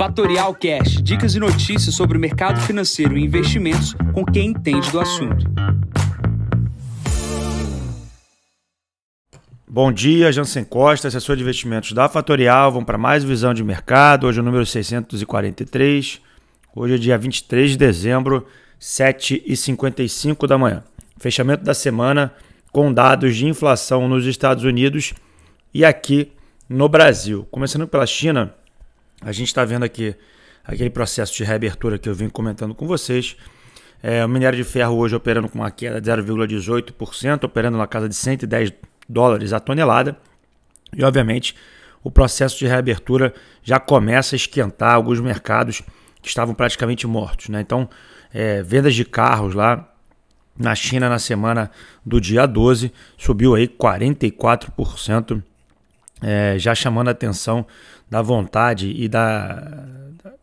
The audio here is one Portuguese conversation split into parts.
Fatorial Cash, dicas e notícias sobre o mercado financeiro e investimentos com quem entende do assunto. Bom dia, Jansen Costa, assessor de investimentos da Fatorial. Vamos para mais visão de mercado. Hoje é o número 643. Hoje é dia 23 de dezembro, 7h55 da manhã. Fechamento da semana com dados de inflação nos Estados Unidos e aqui no Brasil. Começando pela China, a gente está vendo aqui aquele processo de reabertura que eu vim comentando com vocês. É, o minério de ferro hoje operando com uma queda de 0,18%, operando na casa de 110 dólares a tonelada. E, obviamente, o processo de reabertura já começa a esquentar alguns mercados que estavam praticamente mortos. Né? Então, é, vendas de carros lá na China na semana do dia 12 subiu aí 44%, é, já chamando a atenção da vontade e da,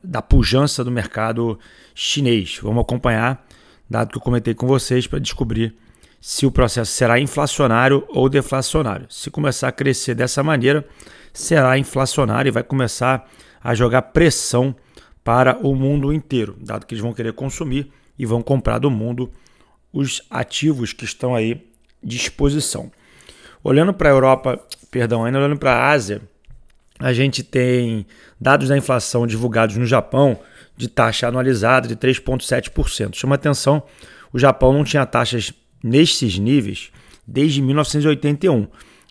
da pujança do mercado chinês. Vamos acompanhar, dado que eu comentei com vocês, para descobrir se o processo será inflacionário ou deflacionário. Se começar a crescer dessa maneira, será inflacionário e vai começar a jogar pressão para o mundo inteiro, dado que eles vão querer consumir e vão comprar do mundo os ativos que estão aí de exposição. Olhando para a Europa, perdão, ainda olhando para a Ásia, a gente tem dados da inflação divulgados no Japão de taxa anualizada de 3,7%. Chama atenção, o Japão não tinha taxas nesses níveis desde 1981.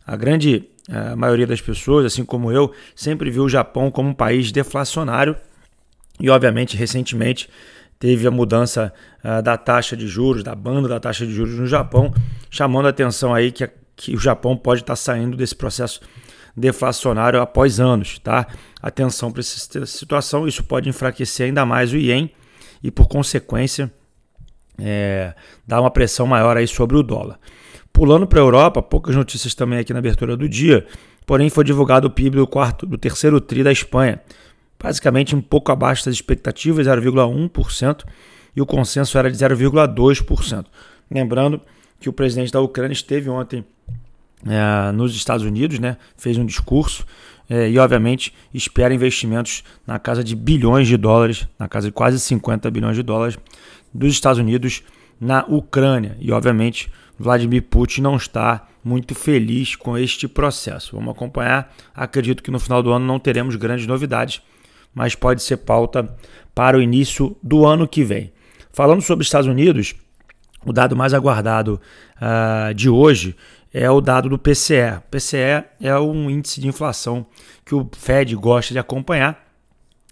A grande a eh, maioria das pessoas, assim como eu, sempre viu o Japão como um país deflacionário e, obviamente, recentemente teve a mudança uh, da taxa de juros, da banda da taxa de juros no Japão, chamando a atenção aí que, que o Japão pode estar tá saindo desse processo deflacionário após anos, tá? Atenção para essa situação, isso pode enfraquecer ainda mais o ien e, por consequência, é, dar uma pressão maior aí sobre o dólar. Pulando para a Europa, poucas notícias também aqui na abertura do dia, porém foi divulgado o PIB do quarto, do terceiro tri da Espanha, basicamente um pouco abaixo das expectativas, 0,1%, e o consenso era de 0,2%. Lembrando que o presidente da Ucrânia esteve ontem é, nos Estados Unidos, né, fez um discurso é, e, obviamente, espera investimentos na casa de bilhões de dólares, na casa de quase 50 bilhões de dólares dos Estados Unidos na Ucrânia. E, obviamente, Vladimir Putin não está muito feliz com este processo. Vamos acompanhar. Acredito que no final do ano não teremos grandes novidades mas pode ser pauta para o início do ano que vem. Falando sobre os Estados Unidos, o dado mais aguardado uh, de hoje é o dado do PCE. O PCE é um índice de inflação que o Fed gosta de acompanhar.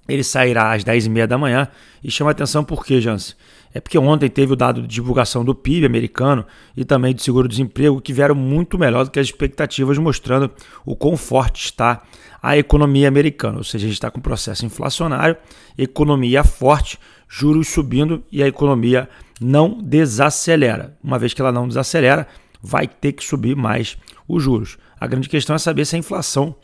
Ele sairá às 10h30 da manhã e chama atenção por quê, Jans? É porque ontem teve o dado de divulgação do PIB americano e também do seguro-desemprego que vieram muito melhor do que as expectativas, mostrando o quão forte está a economia americana, ou seja, a gente está com um processo inflacionário, economia forte, juros subindo e a economia não desacelera. Uma vez que ela não desacelera, vai ter que subir mais os juros. A grande questão é saber se a inflação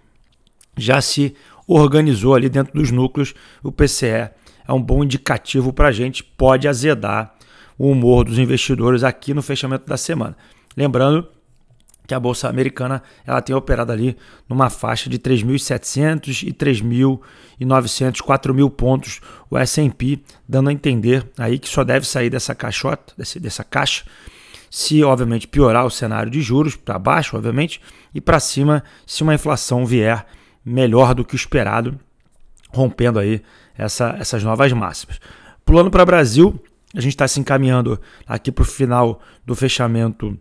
já se organizou ali dentro dos núcleos. O PCE é um bom indicativo para a gente, pode azedar o humor dos investidores aqui no fechamento da semana. Lembrando que a bolsa americana ela tem operado ali numa faixa de 3.700 e 3.900, 4.000 pontos o S&P, dando a entender aí que só deve sair dessa caixota, dessa caixa, se obviamente piorar o cenário de juros para baixo, obviamente, e para cima se uma inflação vier melhor do que o esperado, rompendo aí essa, essas novas máximas. Pulando para o Brasil, a gente está se encaminhando aqui para o final do fechamento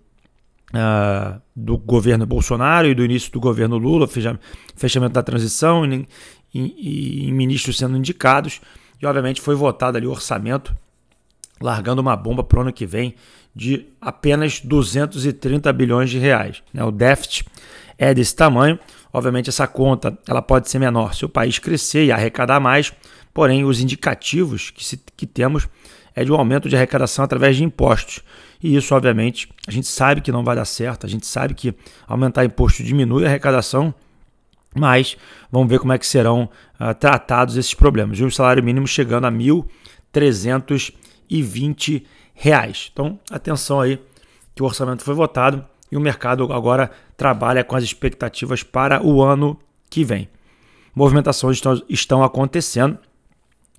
uh, do governo Bolsonaro e do início do governo Lula, fechamento da transição e, e, e ministros sendo indicados. E, obviamente, foi votado ali o orçamento, largando uma bomba para o ano que vem de apenas 230 bilhões de reais. Né? O déficit é desse tamanho. Obviamente, essa conta ela pode ser menor se o país crescer e arrecadar mais, porém, os indicativos que, se, que temos é de um aumento de arrecadação através de impostos. E isso, obviamente, a gente sabe que não vai dar certo, a gente sabe que aumentar imposto diminui a arrecadação, mas vamos ver como é que serão uh, tratados esses problemas. O salário mínimo chegando a R$ 1.320. Então, atenção aí que o orçamento foi votado e o mercado agora trabalha com as expectativas para o ano que vem. Movimentações estão, estão acontecendo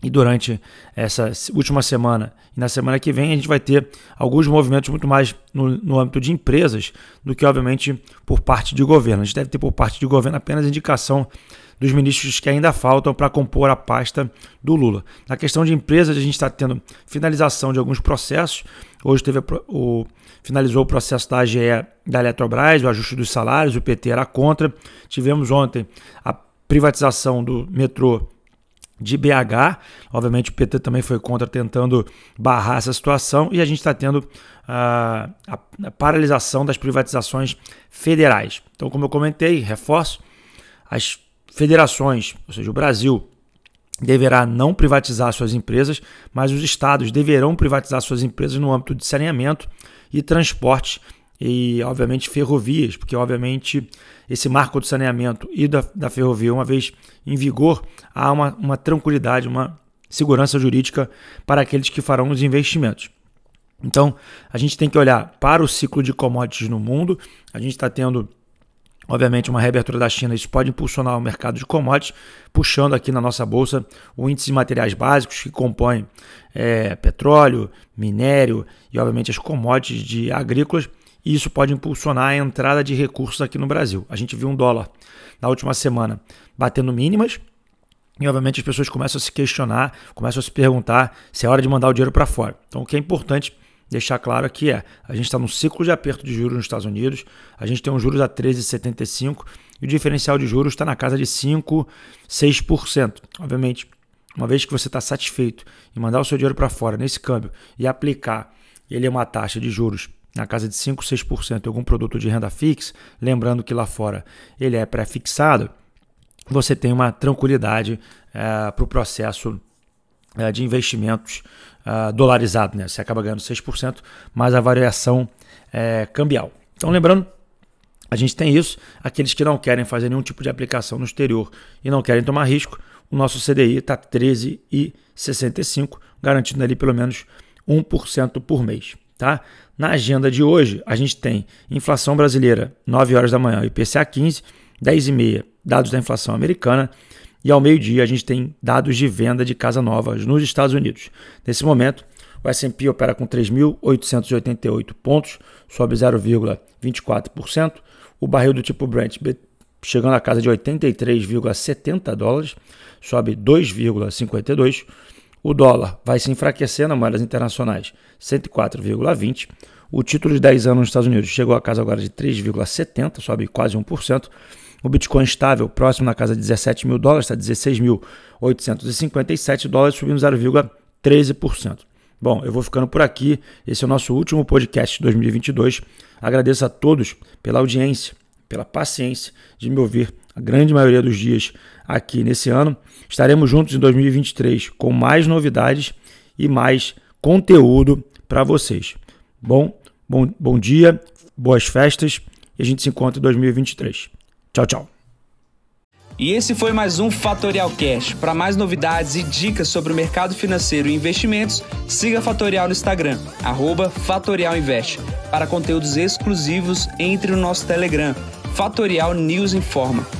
E durante essa última semana e na semana que vem, a gente vai ter alguns movimentos muito mais no, no, âmbito de empresas do que, obviamente, por parte de governo. A gente deve ter por parte de governo apenas indicação dos ministros que ainda faltam para compor a pasta do Lula. Na questão de empresas, a gente está tendo finalização de alguns processos. Hoje teve o, finalizou o processo da AGE da Eletrobras, o ajuste dos salários, o PT era contra. Tivemos ontem a privatização do metrô de BH. Obviamente o PT também foi contra, tentando barrar essa situação, e a gente está tendo uh, a, a, paralisação das privatizações federais. Então, como eu comentei, reforço, as federações, ou seja, o Brasil, deverá não privatizar suas empresas, mas os estados deverão privatizar suas empresas no âmbito de saneamento e transporte e, obviamente, ferrovias, porque, obviamente, esse marco do saneamento e da, da ferrovia, uma vez em vigor, há uma, uma tranquilidade, uma segurança jurídica para aqueles que farão os investimentos. Então, a gente tem que olhar para o ciclo de commodities no mundo. A gente está tendo, obviamente, uma reabertura da China. Isso pode impulsionar o mercado de commodities, puxando aqui na nossa bolsa o índice de materiais básicos que compõem é, petróleo, minério e, obviamente, as commodities de agrícolas e isso pode impulsionar a entrada de recursos aqui no Brasil. A gente viu um dólar na última semana batendo mínimas e, obviamente, as pessoas começam a se questionar, começam a se perguntar se é hora de mandar o dinheiro para fora. Então, o que é importante deixar claro aqui é: a gente está num ciclo de aperto de juros nos Estados Unidos, a gente tem um juros a 13,75 e o diferencial de juros está na casa de 5, 6%. Obviamente, uma vez que você está satisfeito em mandar o seu dinheiro para fora nesse câmbio e aplicar ele é uma taxa de juros na casa de 5, 6% em algum produto de renda fixa, lembrando que lá fora ele é pré-fixado, você tem uma tranquilidade é, para o processo é, de investimentos é, dolarizado. Né? Você acaba ganhando 6%, mais a variação cambial. Então, lembrando, a gente tem isso. Aqueles que não querem fazer nenhum tipo de aplicação no exterior e não querem tomar risco, o nosso CDI está 13,65, garantindo ali pelo menos 1% por mês. Tá? Na agenda de hoje, a gente tem inflação brasileira, 9 horas da manhã, IPCA 15, 10 e meia, dados da inflação americana, e ao meio-dia a gente tem dados de venda de casa nova nos Estados Unidos. Nesse momento, o S&P opera com 3.888 pontos, sobe 0,24%. O barril do tipo Brent chegando à casa de 83,70 dólares, sobe 2,52%. O dólar vai se enfraquecer nas moedas internacionais, 104,20. O título de 10 anos nos Estados Unidos chegou a casa agora de 3,70, sobe quase 1%. O Bitcoin estável, próximo na casa de 17 mil dólares, está 16.857 dólares, subindo 0,13%. Bom, eu vou ficando por aqui. Esse é o nosso último podcast de 2022. Agradeço a todos pela audiência, pela paciência de me ouvir a grande maioria dos dias aqui nesse ano. Estaremos juntos em 2023 com mais novidades e mais conteúdo para vocês. Bom, bom, bom dia, boas festas e a gente se encontra em 2023. Tchau, tchau. E esse foi mais um Fatorial Cash. Para mais novidades e dicas sobre o mercado financeiro e investimentos, siga Fatorial no Instagram, @fatorialinvest. Para conteúdos exclusivos, entre no nosso Telegram, Fatorial News Informa.